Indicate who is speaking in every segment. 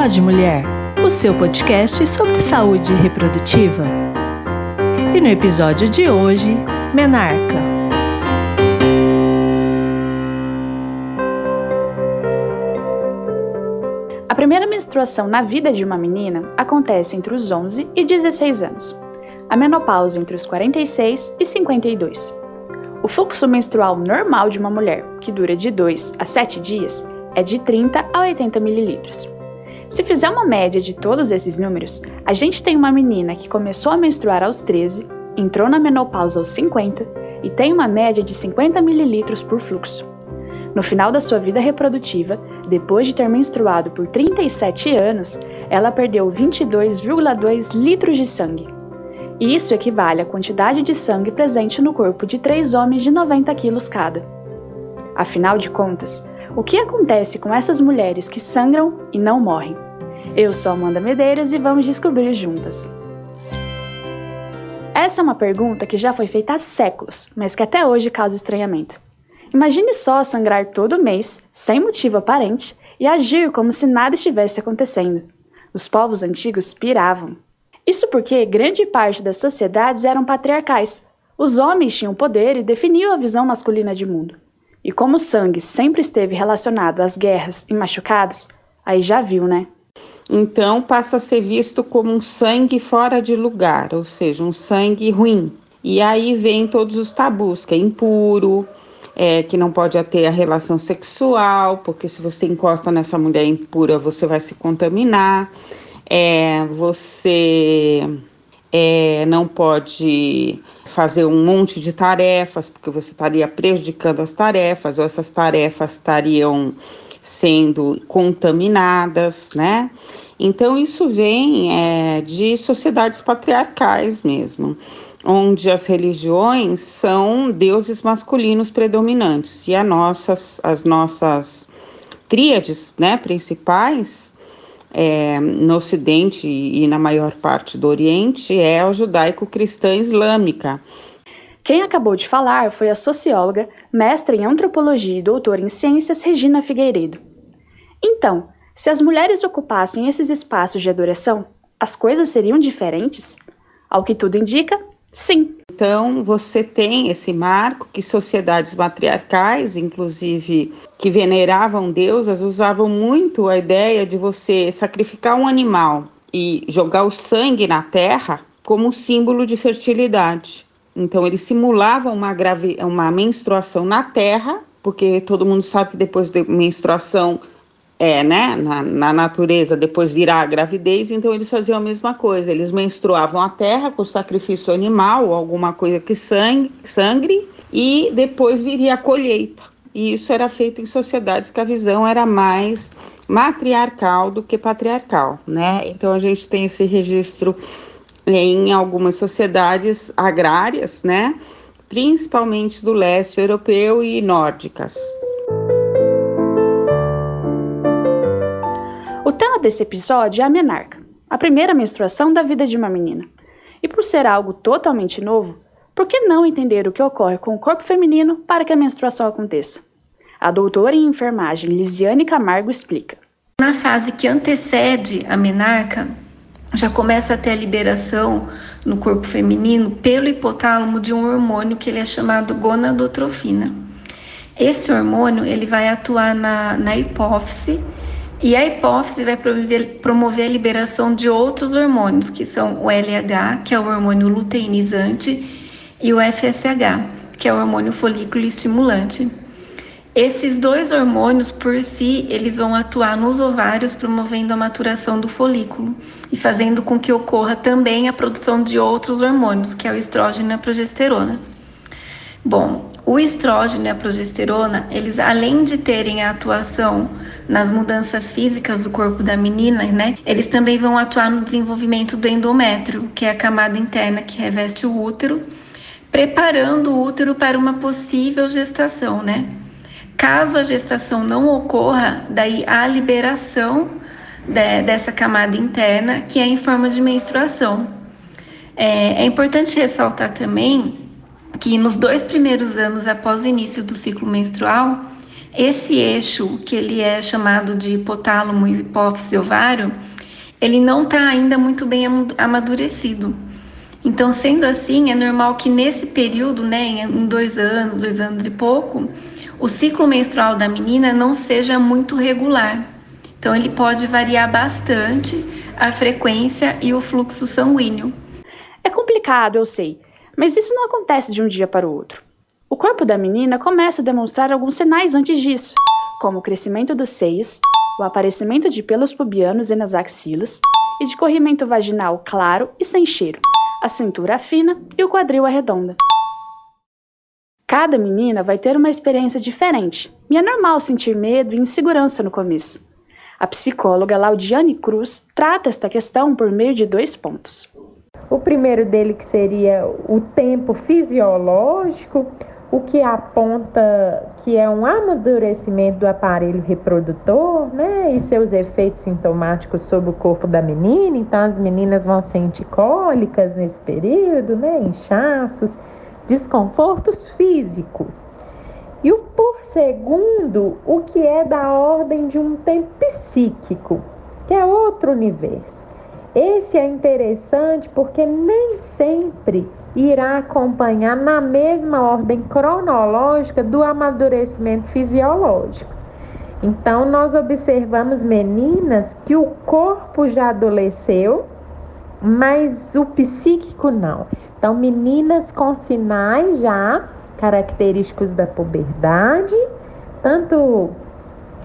Speaker 1: Pode Mulher, o seu podcast sobre saúde reprodutiva. E no episódio de hoje, Menarca.
Speaker 2: A primeira menstruação na vida de uma menina acontece entre os 11 e 16 anos. A menopausa entre os 46 e 52. O fluxo menstrual normal de uma mulher, que dura de 2 a 7 dias, é de 30 a 80 mililitros. Se fizer uma média de todos esses números, a gente tem uma menina que começou a menstruar aos 13, entrou na menopausa aos 50 e tem uma média de 50 mililitros por fluxo. No final da sua vida reprodutiva, depois de ter menstruado por 37 anos, ela perdeu 22,2 litros de sangue. Isso equivale à quantidade de sangue presente no corpo de três homens de 90 quilos cada. Afinal de contas, o que acontece com essas mulheres que sangram e não morrem? Eu sou Amanda Medeiros e vamos descobrir juntas. Essa é uma pergunta que já foi feita há séculos, mas que até hoje causa estranhamento. Imagine só sangrar todo mês, sem motivo aparente, e agir como se nada estivesse acontecendo. Os povos antigos piravam. Isso porque grande parte das sociedades eram patriarcais. Os homens tinham poder e definiam a visão masculina de mundo. E como o sangue sempre esteve relacionado às guerras e machucados, aí já viu, né?
Speaker 3: Então passa a ser visto como um sangue fora de lugar, ou seja, um sangue ruim. E aí vem todos os tabus, que é impuro, é, que não pode ter a relação sexual, porque se você encosta nessa mulher impura, você vai se contaminar. É, você é, não pode fazer um monte de tarefas, porque você estaria prejudicando as tarefas, ou essas tarefas estariam sendo contaminadas, né? Então, isso vem é, de sociedades patriarcais mesmo, onde as religiões são deuses masculinos predominantes e as nossas, as nossas tríades né, principais é, no Ocidente e na maior parte do Oriente é a judaico-cristã islâmica.
Speaker 2: Quem acabou de falar foi a socióloga, mestra em antropologia e doutora em ciências Regina Figueiredo. Então, se as mulheres ocupassem esses espaços de adoração, as coisas seriam diferentes? Ao que tudo indica, sim.
Speaker 3: Então, você tem esse marco que sociedades matriarcais, inclusive que veneravam deusas, usavam muito a ideia de você sacrificar um animal e jogar o sangue na terra como símbolo de fertilidade. Então, eles simulavam uma, uma menstruação na terra, porque todo mundo sabe que depois da menstruação é, né, na, na, natureza, depois virar a gravidez, então eles faziam a mesma coisa. Eles menstruavam a terra com sacrifício animal alguma coisa que sangue, sangre, e depois viria a colheita. E isso era feito em sociedades que a visão era mais matriarcal do que patriarcal, né? Então a gente tem esse registro em algumas sociedades agrárias, né? Principalmente do leste europeu e nórdicas.
Speaker 2: Desse episódio é a menarca, a primeira menstruação da vida de uma menina. E por ser algo totalmente novo, por que não entender o que ocorre com o corpo feminino para que a menstruação aconteça? A doutora em enfermagem Lisiane Camargo explica.
Speaker 4: Na fase que antecede a menarca, já começa a ter a liberação no corpo feminino pelo hipotálamo de um hormônio que ele é chamado gonadotrofina. Esse hormônio ele vai atuar na, na hipófise e a hipófise vai promover, a liberação de outros hormônios, que são o LH, que é o hormônio luteinizante, e o FSH, que é o hormônio folículo estimulante. Esses dois hormônios, por si, eles vão atuar nos ovários, promovendo a maturação do folículo e fazendo com que ocorra também a produção de outros hormônios, que é o estrógeno e a progesterona. Bom, o estrógeno e a progesterona, eles além de terem a atuação nas mudanças físicas do corpo da menina, né, eles também vão atuar no desenvolvimento do endométrio, que é a camada interna que reveste o útero, preparando o útero para uma possível gestação, né? Caso a gestação não ocorra, daí a liberação de, dessa camada interna, que é em forma de menstruação. É, é importante ressaltar também que nos dois primeiros anos após o início do ciclo menstrual, esse eixo, que ele é chamado de hipotálamo, hipófise ovário, ele não está ainda muito bem amadurecido. Então, sendo assim, é normal que nesse período, né, em dois anos, dois anos e pouco, o ciclo menstrual da menina não seja muito regular. Então, ele pode variar bastante a frequência e o fluxo sanguíneo.
Speaker 2: É complicado, eu sei, mas isso não acontece de um dia para o outro. O corpo da menina começa a demonstrar alguns sinais antes disso, como o crescimento dos seios, o aparecimento de pelos pubianos e nas axilas, e de corrimento vaginal claro e sem cheiro, a cintura fina e o quadril arredonda. Cada menina vai ter uma experiência diferente, e é normal sentir medo e insegurança no começo. A psicóloga Laudiane Cruz trata esta questão por meio de dois pontos.
Speaker 5: O primeiro dele que seria o tempo fisiológico, o que aponta que é um amadurecimento do aparelho reprodutor, né, e seus efeitos sintomáticos sobre o corpo da menina. Então, as meninas vão sentir cólicas nesse período, né, inchaços, desconfortos físicos. E o por segundo, o que é da ordem de um tempo psíquico, que é outro universo. Esse é interessante porque nem sempre irá acompanhar na mesma ordem cronológica do amadurecimento fisiológico. Então, nós observamos meninas que o corpo já adoleceu, mas o psíquico não. Então, meninas com sinais já característicos da puberdade, tanto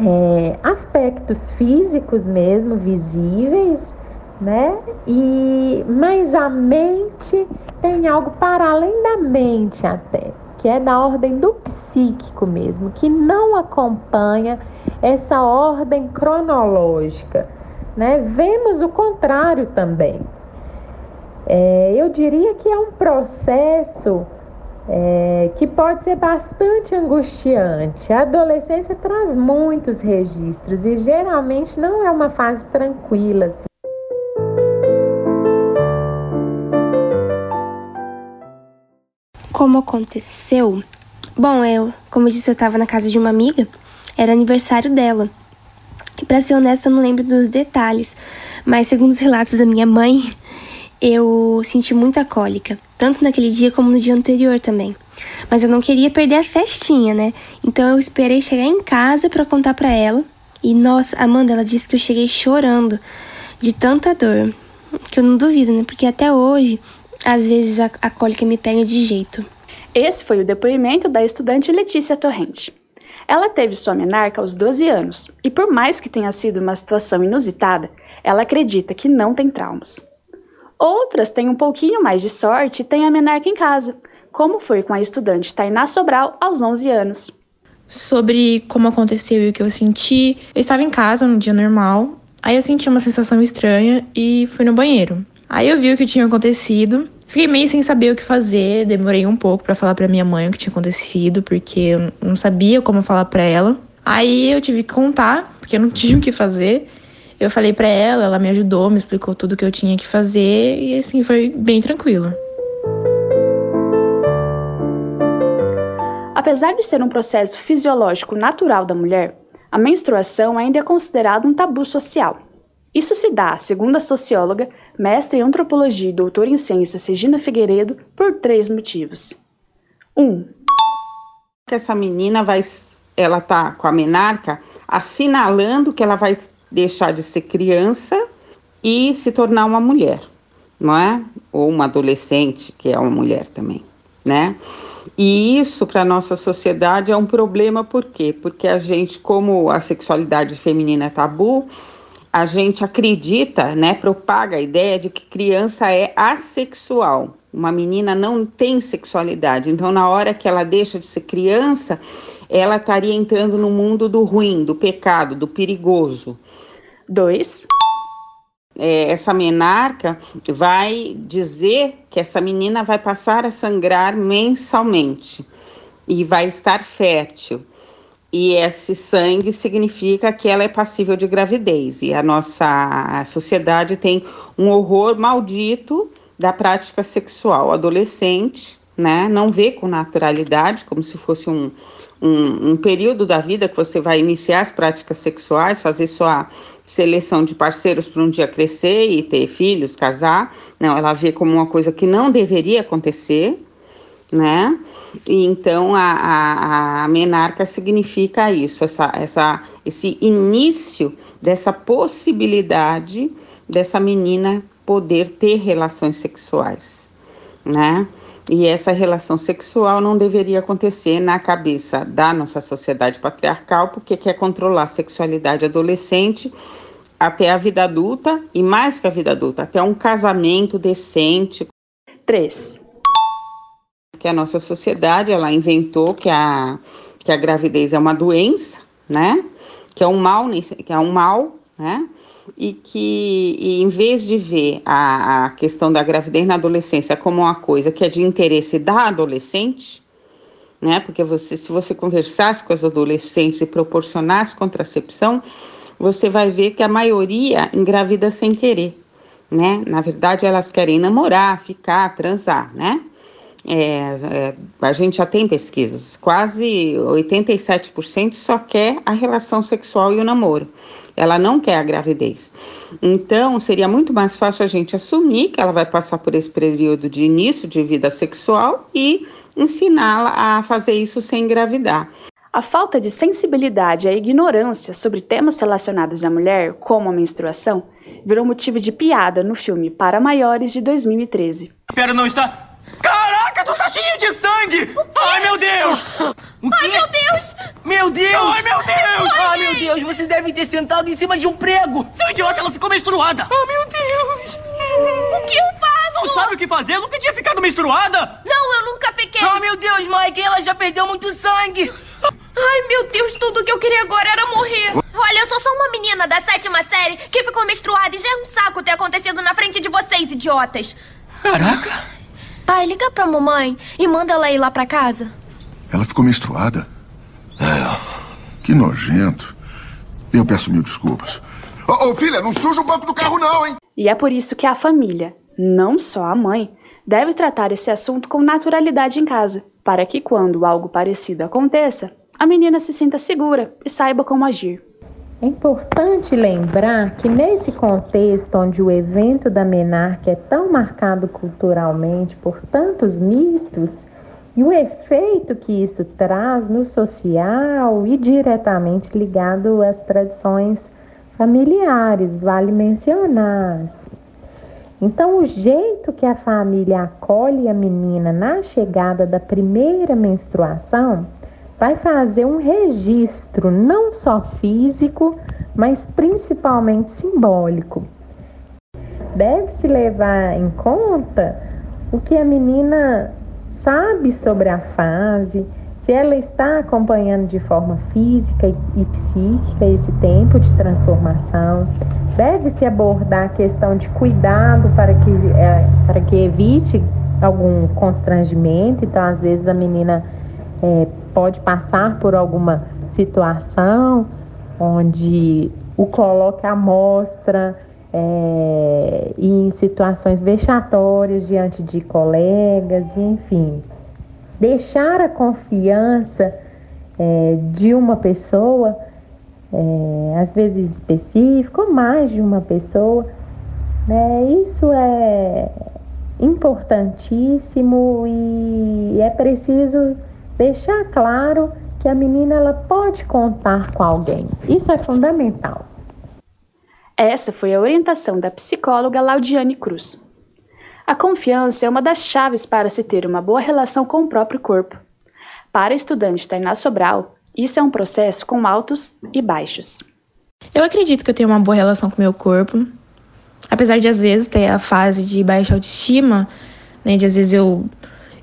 Speaker 5: é, aspectos físicos mesmo visíveis, né? E mas a mente tem algo para além da mente até, que é da ordem do psíquico mesmo, que não acompanha essa ordem cronológica, né? Vemos o contrário também. É, eu diria que é um processo é, que pode ser bastante angustiante. A adolescência traz muitos registros e geralmente não é uma fase tranquila.
Speaker 6: Como aconteceu? Bom, eu, como eu disse, eu estava na casa de uma amiga, era aniversário dela. E pra ser honesta, eu não lembro dos detalhes, mas segundo os relatos da minha mãe, eu senti muita cólica, tanto naquele dia como no dia anterior também. Mas eu não queria perder a festinha, né? Então eu esperei chegar em casa para contar para ela. E nossa, Amanda, ela disse que eu cheguei chorando de tanta dor, que eu não duvido, né? Porque até hoje às vezes a, a cólica me pega de jeito.
Speaker 2: Esse foi o depoimento da estudante Letícia Torrente. Ela teve sua menarca aos 12 anos e, por mais que tenha sido uma situação inusitada, ela acredita que não tem traumas. Outras têm um pouquinho mais de sorte e têm a menarca em casa, como foi com a estudante Tainá Sobral aos 11 anos.
Speaker 7: Sobre como aconteceu e o que eu senti, eu estava em casa no dia normal, aí eu senti uma sensação estranha e fui no banheiro. Aí eu vi o que tinha acontecido. Fiquei meio sem saber o que fazer, demorei um pouco para falar para minha mãe o que tinha acontecido, porque eu não sabia como falar para ela. Aí eu tive que contar, porque eu não tinha o que fazer. Eu falei para ela, ela me ajudou, me explicou tudo o que eu tinha que fazer e assim foi bem tranquilo.
Speaker 2: Apesar de ser um processo fisiológico natural da mulher, a menstruação ainda é considerada um tabu social. Isso se dá, segundo a socióloga, mestre em antropologia e doutora em ciências Regina Figueiredo, por três motivos. Um,
Speaker 3: que essa menina vai, ela tá com a menarca assinalando que ela vai deixar de ser criança e se tornar uma mulher, não é? Ou uma adolescente, que é uma mulher também, né? E isso para nossa sociedade é um problema, por quê? Porque a gente, como a sexualidade feminina é tabu, a gente acredita, né, propaga a ideia de que criança é assexual. Uma menina não tem sexualidade. Então, na hora que ela deixa de ser criança, ela estaria entrando no mundo do ruim, do pecado, do perigoso.
Speaker 2: Dois.
Speaker 3: É, essa menarca vai dizer que essa menina vai passar a sangrar mensalmente e vai estar fértil. E esse sangue significa que ela é passível de gravidez. E a nossa sociedade tem um horror maldito da prática sexual adolescente, né? Não vê com naturalidade, como se fosse um, um, um, período da vida que você vai iniciar as práticas sexuais, fazer sua seleção de parceiros para um dia crescer e ter filhos, casar. Não, ela vê como uma coisa que não deveria acontecer, né? E então a, a, a menarca significa isso, essa, essa, esse início dessa possibilidade dessa menina poder ter relações sexuais, né? E essa relação sexual não deveria acontecer na cabeça da nossa sociedade patriarcal, porque quer controlar a sexualidade adolescente até a vida adulta e mais que a vida adulta, até um casamento decente.
Speaker 2: 3.
Speaker 3: Que a nossa sociedade ela inventou que a, que a gravidez é uma doença, né? Que é um mal, que é um mal, né? e que, e em vez de ver a, a questão da gravidez na adolescência como uma coisa que é de interesse da adolescente, né? Porque você, se você conversasse com as adolescentes e proporcionasse contracepção, você vai ver que a maioria engravida sem querer, né? Na verdade, elas querem namorar, ficar, transar, né? É, é, a gente já tem pesquisas, quase 87% só quer a relação sexual e o namoro. Ela não quer a gravidez. Então, seria muito mais fácil a gente assumir que ela vai passar por esse período de início de vida sexual e ensiná-la a fazer isso sem engravidar.
Speaker 2: A falta de sensibilidade e a ignorância sobre temas relacionados à mulher, como a menstruação, virou motivo de piada no filme Para Maiores de 2013.
Speaker 8: Espero não estar tá cheio de sangue! Ai, meu Deus!
Speaker 9: O quê? Ai, meu Deus!
Speaker 8: Meu Deus!
Speaker 9: Ai, meu Deus!
Speaker 8: Ai, meu Deus, você deve ter sentado em cima de um prego! Seu idiota, ela ficou menstruada!
Speaker 9: Ai, meu Deus! O que eu faço?
Speaker 8: Não sabe o que fazer? Eu nunca tinha ficado menstruada!
Speaker 9: Não, eu nunca fiquei!
Speaker 8: Ai, meu Deus, Mike, ela já perdeu muito sangue!
Speaker 9: Ai, meu Deus, tudo que eu queria agora era morrer. Olha, eu sou só uma menina da sétima série que ficou menstruada e já é um saco ter acontecido na frente de vocês, idiotas.
Speaker 8: Caraca!
Speaker 9: Pai, liga pra mamãe e manda ela ir lá pra casa.
Speaker 10: Ela ficou menstruada?
Speaker 8: É.
Speaker 10: Que nojento. Eu peço mil desculpas. Ô, oh, oh, filha, não suja o banco do carro não, hein?
Speaker 2: E é por isso que a família, não só a mãe, deve tratar esse assunto com naturalidade em casa, para que quando algo parecido aconteça, a menina se sinta segura e saiba como agir.
Speaker 5: É importante lembrar que nesse contexto onde o evento da menarca é tão marcado culturalmente por tantos mitos e o efeito que isso traz no social e diretamente ligado às tradições familiares, vale mencionar. Então, o jeito que a família acolhe a menina na chegada da primeira menstruação vai fazer um registro não só físico, mas principalmente simbólico. Deve-se levar em conta o que a menina sabe sobre a fase, se ela está acompanhando de forma física e psíquica esse tempo de transformação. Deve-se abordar a questão de cuidado para que, é, para que evite algum constrangimento. Então, às vezes, a menina é, pode passar por alguma situação onde o coloca à mostra é, em situações vexatórias diante de colegas, enfim. Deixar a confiança é, de uma pessoa, é, às vezes específica, ou mais de uma pessoa, né, isso é importantíssimo e é preciso deixar claro que a menina ela pode contar com alguém. Isso é fundamental.
Speaker 2: Essa foi a orientação da psicóloga Laudiane Cruz. A confiança é uma das chaves para se ter uma boa relação com o próprio corpo. Para a estudante Tainá Sobral, isso é um processo com altos e baixos.
Speaker 7: Eu acredito que eu tenho uma boa relação com o meu corpo. Apesar de às vezes ter a fase de baixa autoestima, né, de às vezes eu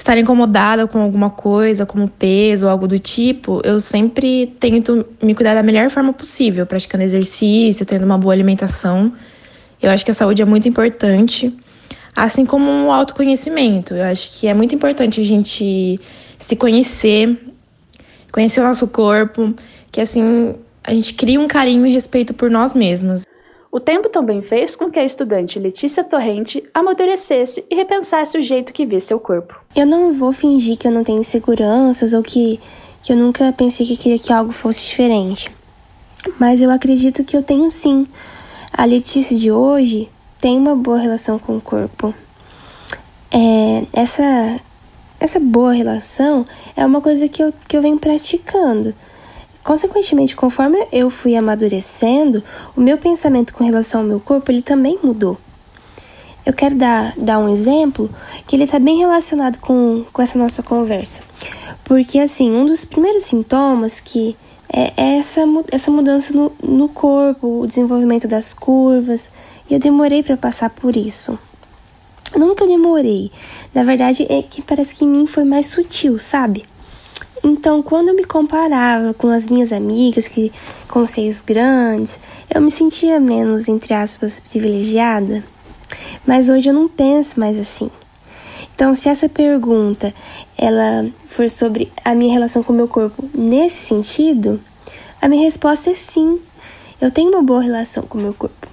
Speaker 7: estar incomodada com alguma coisa, como peso ou algo do tipo, eu sempre tento me cuidar da melhor forma possível, praticando exercício, tendo uma boa alimentação. Eu acho que a saúde é muito importante, assim como o autoconhecimento. Eu acho que é muito importante a gente se conhecer, conhecer o nosso corpo, que assim a gente cria um carinho e respeito por nós mesmos.
Speaker 2: O tempo também fez com que a estudante Letícia Torrente amadurecesse e repensasse o jeito que vê seu corpo.
Speaker 6: Eu não vou fingir que eu não tenho inseguranças ou que, que eu nunca pensei que queria que algo fosse diferente. Mas eu acredito que eu tenho sim. A Letícia de hoje tem uma boa relação com o corpo. É, essa, essa boa relação é uma coisa que eu, que eu venho praticando. Consequentemente, conforme eu fui amadurecendo, o meu pensamento com relação ao meu corpo ele também mudou. Eu quero dar, dar um exemplo que ele está bem relacionado com, com essa nossa conversa. Porque, assim, um dos primeiros sintomas que é, é essa, essa mudança no, no corpo, o desenvolvimento das curvas, e eu demorei para passar por isso. Nunca demorei. Na verdade, é que parece que em mim foi mais sutil, sabe? Então, quando eu me comparava com as minhas amigas que com seios grandes, eu me sentia menos, entre aspas, privilegiada. Mas hoje eu não penso mais assim. Então, se essa pergunta ela for sobre a minha relação com o meu corpo nesse sentido, a minha resposta é sim. Eu tenho uma boa relação com o meu corpo.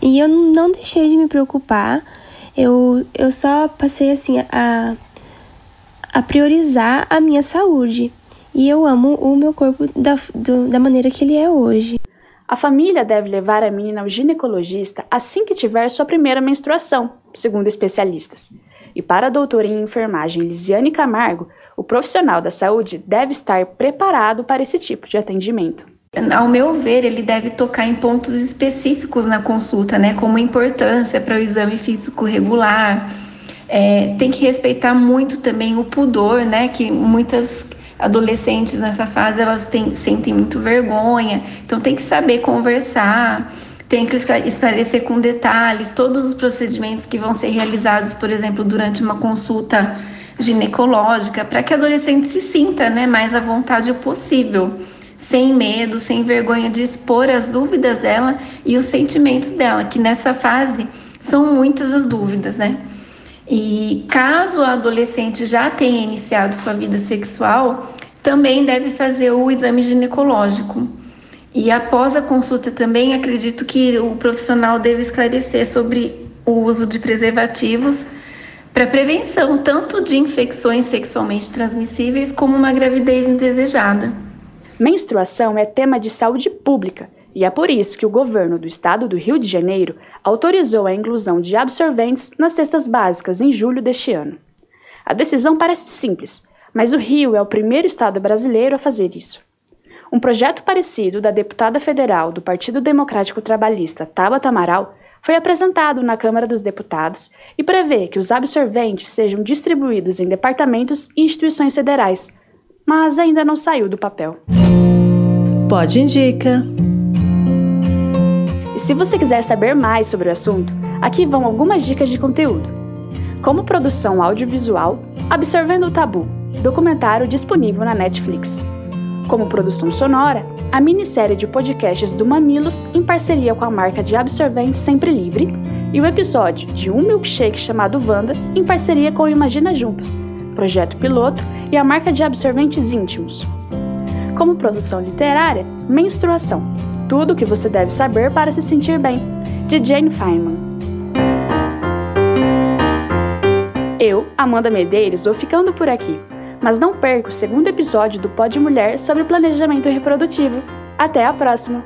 Speaker 6: E eu não deixei de me preocupar. Eu, eu só passei assim a a priorizar a minha saúde. E eu amo o meu corpo da, do, da maneira que ele é hoje.
Speaker 2: A família deve levar a menina ao ginecologista assim que tiver sua primeira menstruação, segundo especialistas. E para a doutora em enfermagem Lisiane Camargo, o profissional da saúde deve estar preparado para esse tipo de atendimento.
Speaker 4: Ao meu ver, ele deve tocar em pontos específicos na consulta, né, como importância para o exame físico regular, é, tem que respeitar muito também o pudor, né? Que muitas adolescentes nessa fase elas têm, sentem muito vergonha, então tem que saber conversar, tem que esclarecer com detalhes todos os procedimentos que vão ser realizados, por exemplo, durante uma consulta ginecológica, para que a adolescente se sinta né, mais à vontade possível, sem medo, sem vergonha de expor as dúvidas dela e os sentimentos dela, que nessa fase são muitas as dúvidas, né? E caso a adolescente já tenha iniciado sua vida sexual, também deve fazer o exame ginecológico. E após a consulta também, acredito que o profissional deve esclarecer sobre o uso de preservativos para prevenção tanto de infecções sexualmente transmissíveis como uma gravidez indesejada.
Speaker 2: Menstruação é tema de saúde pública e é por isso que o governo do estado do Rio de Janeiro autorizou a inclusão de absorventes nas cestas básicas em julho deste ano. A decisão parece simples, mas o Rio é o primeiro estado brasileiro a fazer isso. Um projeto parecido da deputada federal do Partido Democrático Trabalhista, Tabata Amaral, foi apresentado na Câmara dos Deputados e prevê que os absorventes sejam distribuídos em departamentos e instituições federais, mas ainda não saiu do papel.
Speaker 1: Pode indica.
Speaker 2: Se você quiser saber mais sobre o assunto, aqui vão algumas dicas de conteúdo. Como produção audiovisual, Absorvendo o Tabu, documentário disponível na Netflix. Como produção sonora, a minissérie de podcasts do Mamilos em parceria com a marca de absorventes Sempre Livre e o episódio de Um Milkshake chamado Wanda em parceria com o Imagina Juntas, projeto piloto e a marca de absorventes íntimos. Como produção literária, Menstruação, tudo o que você deve saber para se sentir bem, de Jane Feynman. Eu, Amanda Medeiros, vou ficando por aqui, mas não perca o segundo episódio do Pod Mulher sobre planejamento reprodutivo. Até a próxima!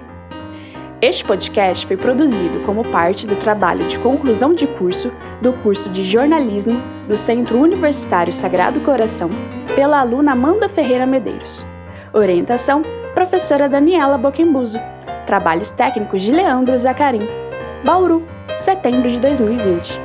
Speaker 2: Este podcast foi produzido como parte do trabalho de conclusão de curso do curso de jornalismo do Centro Universitário Sagrado Coração, pela aluna Amanda Ferreira Medeiros. Orientação: Professora Daniela Boquembuso. Trabalhos técnicos de Leandro Zacarim. Bauru, setembro de 2020.